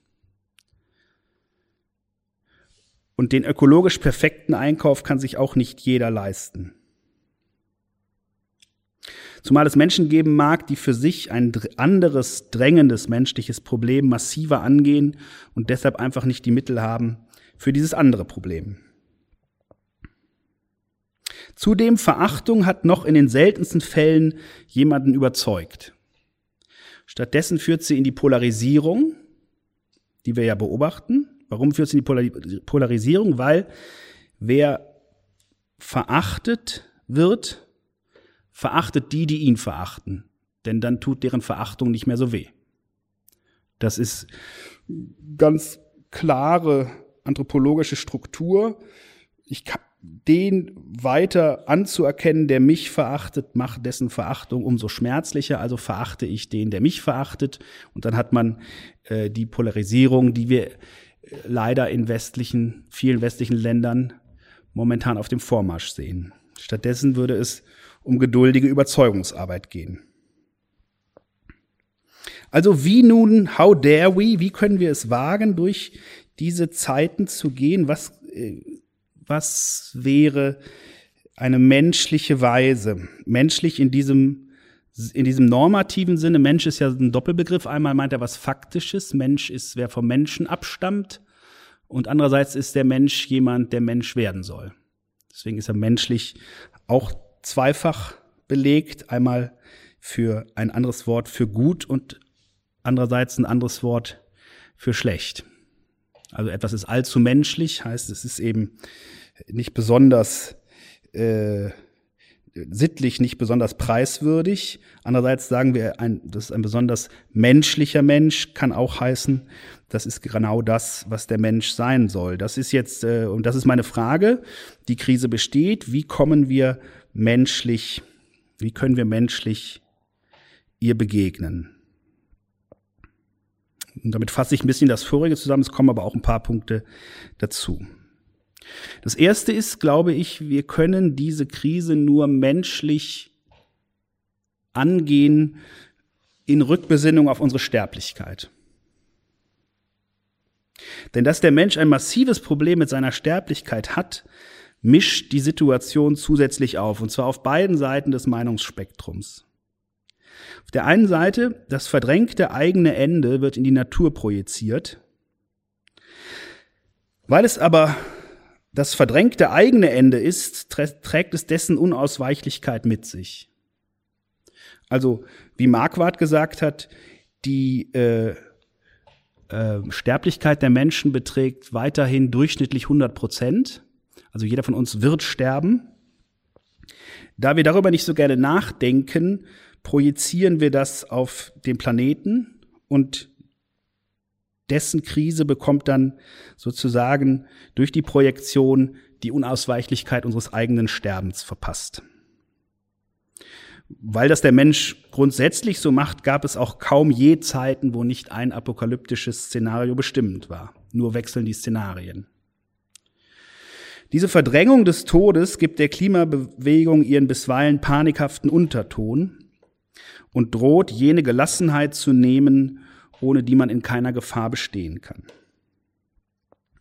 Und den ökologisch perfekten Einkauf kann sich auch nicht jeder leisten. Zumal es Menschen geben mag, die für sich ein anderes drängendes menschliches Problem massiver angehen und deshalb einfach nicht die Mittel haben für dieses andere Problem. Zudem Verachtung hat noch in den seltensten Fällen jemanden überzeugt. Stattdessen führt sie in die Polarisierung, die wir ja beobachten. Warum führt sie in die Polarisierung? Weil wer verachtet wird, verachtet die, die ihn verachten, denn dann tut deren Verachtung nicht mehr so weh. Das ist ganz klare anthropologische Struktur. Ich kann den weiter anzuerkennen, der mich verachtet, macht dessen Verachtung umso schmerzlicher. Also verachte ich den, der mich verachtet. Und dann hat man äh, die Polarisierung, die wir äh, leider in westlichen, vielen westlichen Ländern momentan auf dem Vormarsch sehen. Stattdessen würde es um geduldige Überzeugungsarbeit gehen. Also wie nun, how dare we, wie können wir es wagen, durch diese Zeiten zu gehen? Was, äh, was wäre eine menschliche Weise? Menschlich in diesem, in diesem normativen Sinne. Mensch ist ja ein Doppelbegriff. Einmal meint er was Faktisches. Mensch ist, wer vom Menschen abstammt. Und andererseits ist der Mensch jemand, der Mensch werden soll. Deswegen ist er menschlich auch zweifach belegt. Einmal für ein anderes Wort für gut und andererseits ein anderes Wort für schlecht. Also etwas ist allzu menschlich, heißt es ist eben nicht besonders äh, sittlich nicht besonders preiswürdig. Andererseits sagen wir, ein, das ist ein besonders menschlicher Mensch, kann auch heißen, das ist genau das, was der Mensch sein soll. Das ist jetzt, äh, und das ist meine Frage, die Krise besteht, wie kommen wir menschlich, wie können wir menschlich ihr begegnen? Und damit fasse ich ein bisschen das vorige zusammen, es kommen aber auch ein paar Punkte dazu. Das erste ist, glaube ich, wir können diese Krise nur menschlich angehen in Rückbesinnung auf unsere Sterblichkeit. Denn dass der Mensch ein massives Problem mit seiner Sterblichkeit hat, mischt die Situation zusätzlich auf, und zwar auf beiden Seiten des Meinungsspektrums. Auf der einen Seite, das verdrängte eigene Ende wird in die Natur projiziert. Weil es aber das verdrängte eigene Ende ist, trägt es dessen Unausweichlichkeit mit sich. Also, wie Marquardt gesagt hat, die äh, äh, Sterblichkeit der Menschen beträgt weiterhin durchschnittlich 100 Prozent. Also jeder von uns wird sterben. Da wir darüber nicht so gerne nachdenken, projizieren wir das auf den Planeten und dessen Krise bekommt dann sozusagen durch die Projektion die Unausweichlichkeit unseres eigenen Sterbens verpasst. Weil das der Mensch grundsätzlich so macht, gab es auch kaum je Zeiten, wo nicht ein apokalyptisches Szenario bestimmend war. Nur wechseln die Szenarien. Diese Verdrängung des Todes gibt der Klimabewegung ihren bisweilen panikhaften Unterton und droht jene Gelassenheit zu nehmen, ohne die man in keiner Gefahr bestehen kann.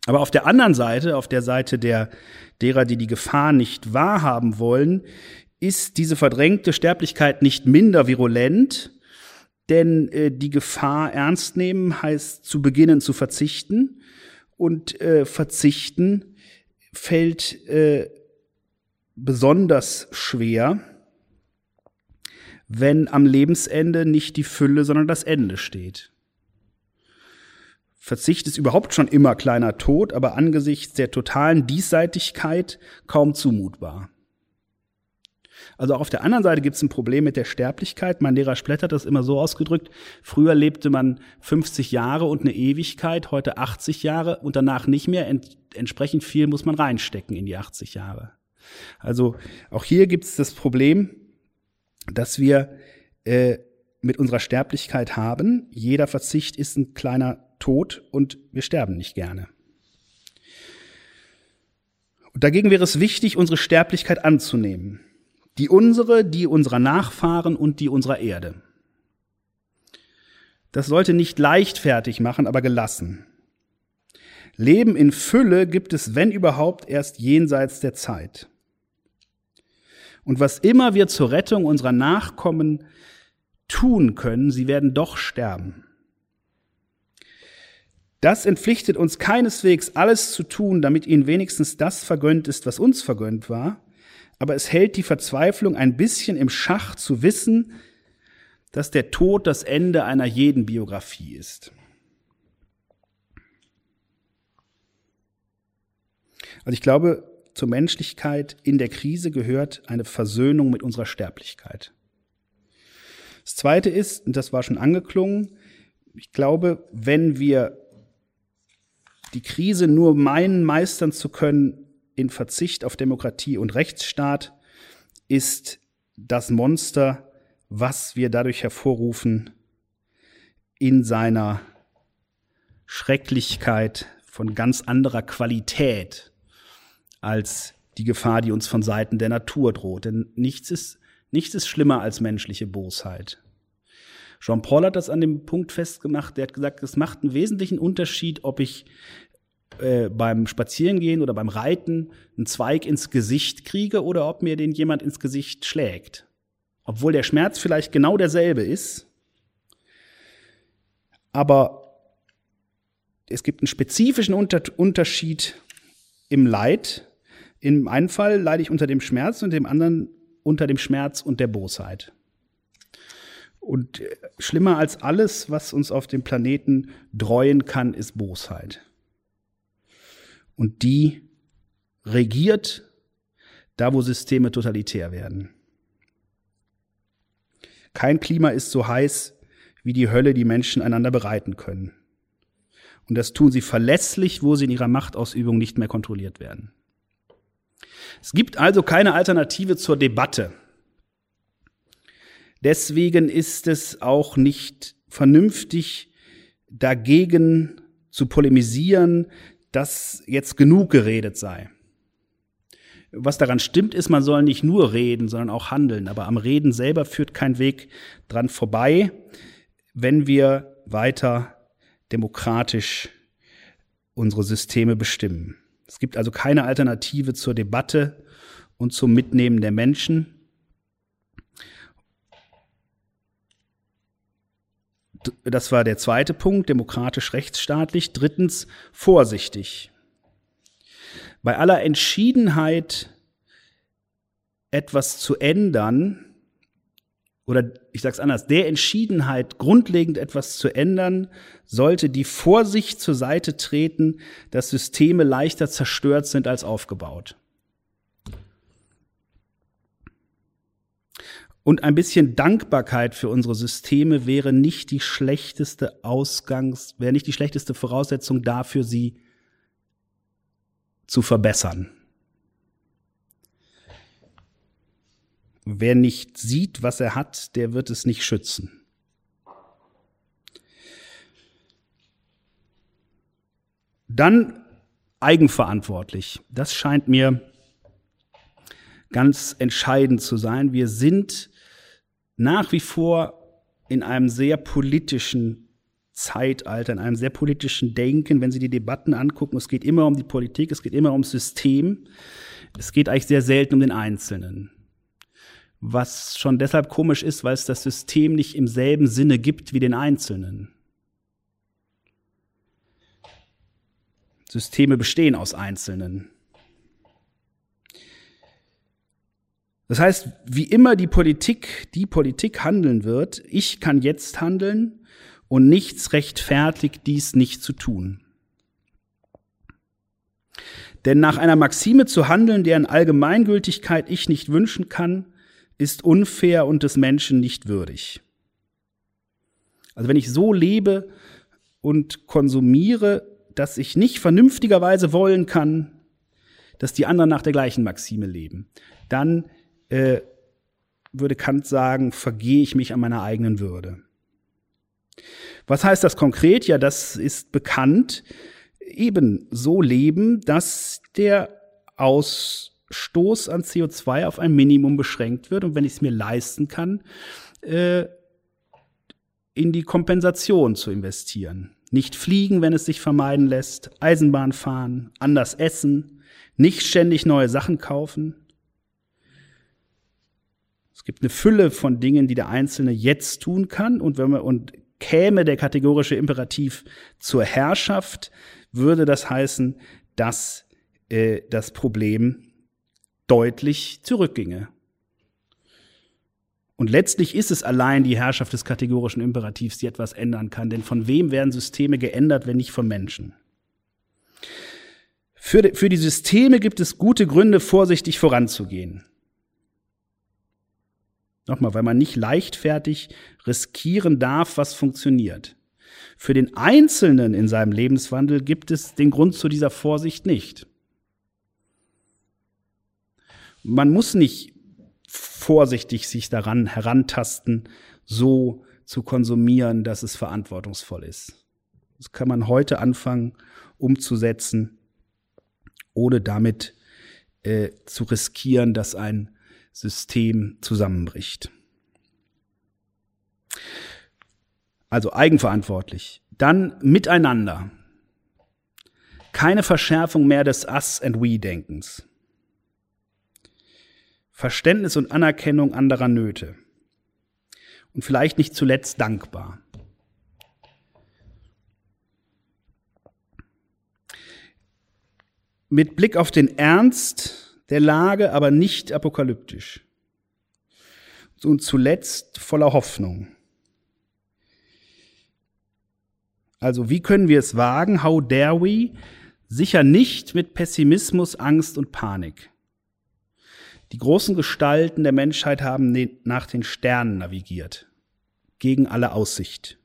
Aber auf der anderen Seite, auf der Seite der, derer, die die Gefahr nicht wahrhaben wollen, ist diese verdrängte Sterblichkeit nicht minder virulent, denn äh, die Gefahr ernst nehmen heißt zu beginnen zu verzichten und äh, verzichten fällt äh, besonders schwer, wenn am Lebensende nicht die Fülle, sondern das Ende steht. Verzicht ist überhaupt schon immer kleiner Tod, aber angesichts der totalen Diesseitigkeit kaum zumutbar. Also auch auf der anderen Seite gibt es ein Problem mit der Sterblichkeit. Mein Lehrer Splett hat das immer so ausgedrückt. Früher lebte man 50 Jahre und eine Ewigkeit, heute 80 Jahre und danach nicht mehr. Entsprechend viel muss man reinstecken in die 80 Jahre. Also auch hier gibt es das Problem, dass wir äh, mit unserer Sterblichkeit haben. Jeder Verzicht ist ein kleiner Tod und wir sterben nicht gerne. Und dagegen wäre es wichtig, unsere Sterblichkeit anzunehmen. Die unsere, die unserer Nachfahren und die unserer Erde. Das sollte nicht leichtfertig machen, aber gelassen. Leben in Fülle gibt es, wenn überhaupt, erst jenseits der Zeit. Und was immer wir zur Rettung unserer Nachkommen tun können, sie werden doch sterben. Das entpflichtet uns keineswegs alles zu tun, damit ihnen wenigstens das vergönnt ist, was uns vergönnt war, aber es hält die Verzweiflung ein bisschen im Schach zu wissen, dass der Tod das Ende einer jeden Biografie ist. Also ich glaube, zur Menschlichkeit in der Krise gehört eine Versöhnung mit unserer Sterblichkeit. Das Zweite ist, und das war schon angeklungen, Ich glaube, wenn wir die Krise nur meinen, meistern zu können in Verzicht auf Demokratie und Rechtsstaat, ist das Monster, was wir dadurch hervorrufen, in seiner Schrecklichkeit von ganz anderer Qualität als die Gefahr, die uns von Seiten der Natur droht. Denn nichts ist, nichts ist schlimmer als menschliche Bosheit. Jean-Paul hat das an dem Punkt festgemacht, der hat gesagt, es macht einen wesentlichen Unterschied, ob ich äh, beim Spazierengehen oder beim Reiten einen Zweig ins Gesicht kriege oder ob mir den jemand ins Gesicht schlägt. Obwohl der Schmerz vielleicht genau derselbe ist, aber es gibt einen spezifischen Unter Unterschied im Leid. Im einen Fall leide ich unter dem Schmerz und im anderen unter dem Schmerz und der Bosheit. Und äh, schlimmer als alles, was uns auf dem Planeten dreuen kann, ist Bosheit. Und die regiert da, wo Systeme totalitär werden. Kein Klima ist so heiß wie die Hölle, die Menschen einander bereiten können. Und das tun sie verlässlich, wo sie in ihrer Machtausübung nicht mehr kontrolliert werden. Es gibt also keine Alternative zur Debatte. Deswegen ist es auch nicht vernünftig, dagegen zu polemisieren, dass jetzt genug geredet sei. Was daran stimmt, ist, man soll nicht nur reden, sondern auch handeln. Aber am Reden selber führt kein Weg dran vorbei, wenn wir weiter demokratisch unsere Systeme bestimmen. Es gibt also keine Alternative zur Debatte und zum Mitnehmen der Menschen. Das war der zweite Punkt, demokratisch rechtsstaatlich. Drittens, vorsichtig. Bei aller Entschiedenheit, etwas zu ändern, oder ich sage es anders, der Entschiedenheit, grundlegend etwas zu ändern, sollte die Vorsicht zur Seite treten, dass Systeme leichter zerstört sind als aufgebaut. Und ein bisschen Dankbarkeit für unsere Systeme wäre nicht die schlechteste Ausgangs, wäre nicht die schlechteste Voraussetzung dafür, sie zu verbessern. Wer nicht sieht, was er hat, der wird es nicht schützen. Dann eigenverantwortlich. Das scheint mir ganz entscheidend zu sein. Wir sind nach wie vor in einem sehr politischen Zeitalter, in einem sehr politischen Denken, wenn Sie die Debatten angucken. Es geht immer um die Politik, es geht immer ums System. Es geht eigentlich sehr selten um den Einzelnen. Was schon deshalb komisch ist, weil es das System nicht im selben Sinne gibt wie den Einzelnen. Systeme bestehen aus Einzelnen. Das heißt, wie immer die Politik, die Politik handeln wird, ich kann jetzt handeln und nichts rechtfertigt dies nicht zu tun. Denn nach einer Maxime zu handeln, deren Allgemeingültigkeit ich nicht wünschen kann, ist unfair und des Menschen nicht würdig. Also wenn ich so lebe und konsumiere, dass ich nicht vernünftigerweise wollen kann, dass die anderen nach der gleichen Maxime leben, dann äh, würde Kant sagen, vergehe ich mich an meiner eigenen Würde. Was heißt das konkret? Ja, das ist bekannt. Eben so leben, dass der Ausstoß an CO2 auf ein Minimum beschränkt wird und wenn ich es mir leisten kann, äh, in die Kompensation zu investieren. Nicht fliegen, wenn es sich vermeiden lässt, Eisenbahn fahren, anders essen, nicht ständig neue Sachen kaufen. Es gibt eine Fülle von Dingen, die der Einzelne jetzt tun kann. Und wenn man, und käme der kategorische Imperativ zur Herrschaft, würde das heißen, dass äh, das Problem deutlich zurückginge. Und letztlich ist es allein die Herrschaft des kategorischen Imperativs, die etwas ändern kann. Denn von wem werden Systeme geändert, wenn nicht von Menschen? Für die, für die Systeme gibt es gute Gründe, vorsichtig voranzugehen. Nochmal, weil man nicht leichtfertig riskieren darf, was funktioniert. Für den Einzelnen in seinem Lebenswandel gibt es den Grund zu dieser Vorsicht nicht. Man muss nicht vorsichtig sich daran herantasten, so zu konsumieren, dass es verantwortungsvoll ist. Das kann man heute anfangen umzusetzen, ohne damit äh, zu riskieren, dass ein System zusammenbricht. Also eigenverantwortlich. Dann miteinander. Keine Verschärfung mehr des Us and We-Denkens. Verständnis und Anerkennung anderer Nöte. Und vielleicht nicht zuletzt dankbar. Mit Blick auf den Ernst der Lage, aber nicht apokalyptisch. Und zuletzt voller Hoffnung. Also wie können wir es wagen? How dare we? Sicher nicht mit Pessimismus, Angst und Panik. Die großen Gestalten der Menschheit haben nach den Sternen navigiert, gegen alle Aussicht.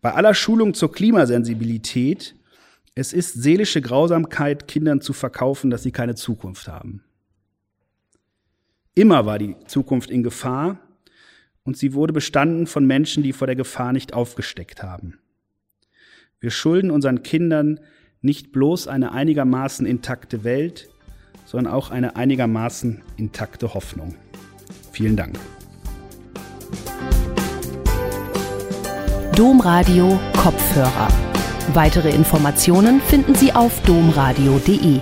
Bei aller Schulung zur Klimasensibilität, es ist seelische Grausamkeit, Kindern zu verkaufen, dass sie keine Zukunft haben. Immer war die Zukunft in Gefahr und sie wurde bestanden von Menschen, die vor der Gefahr nicht aufgesteckt haben. Wir schulden unseren Kindern nicht bloß eine einigermaßen intakte Welt, sondern auch eine einigermaßen intakte Hoffnung. Vielen Dank. Domradio Kopfhörer. Weitere Informationen finden Sie auf domradio.de.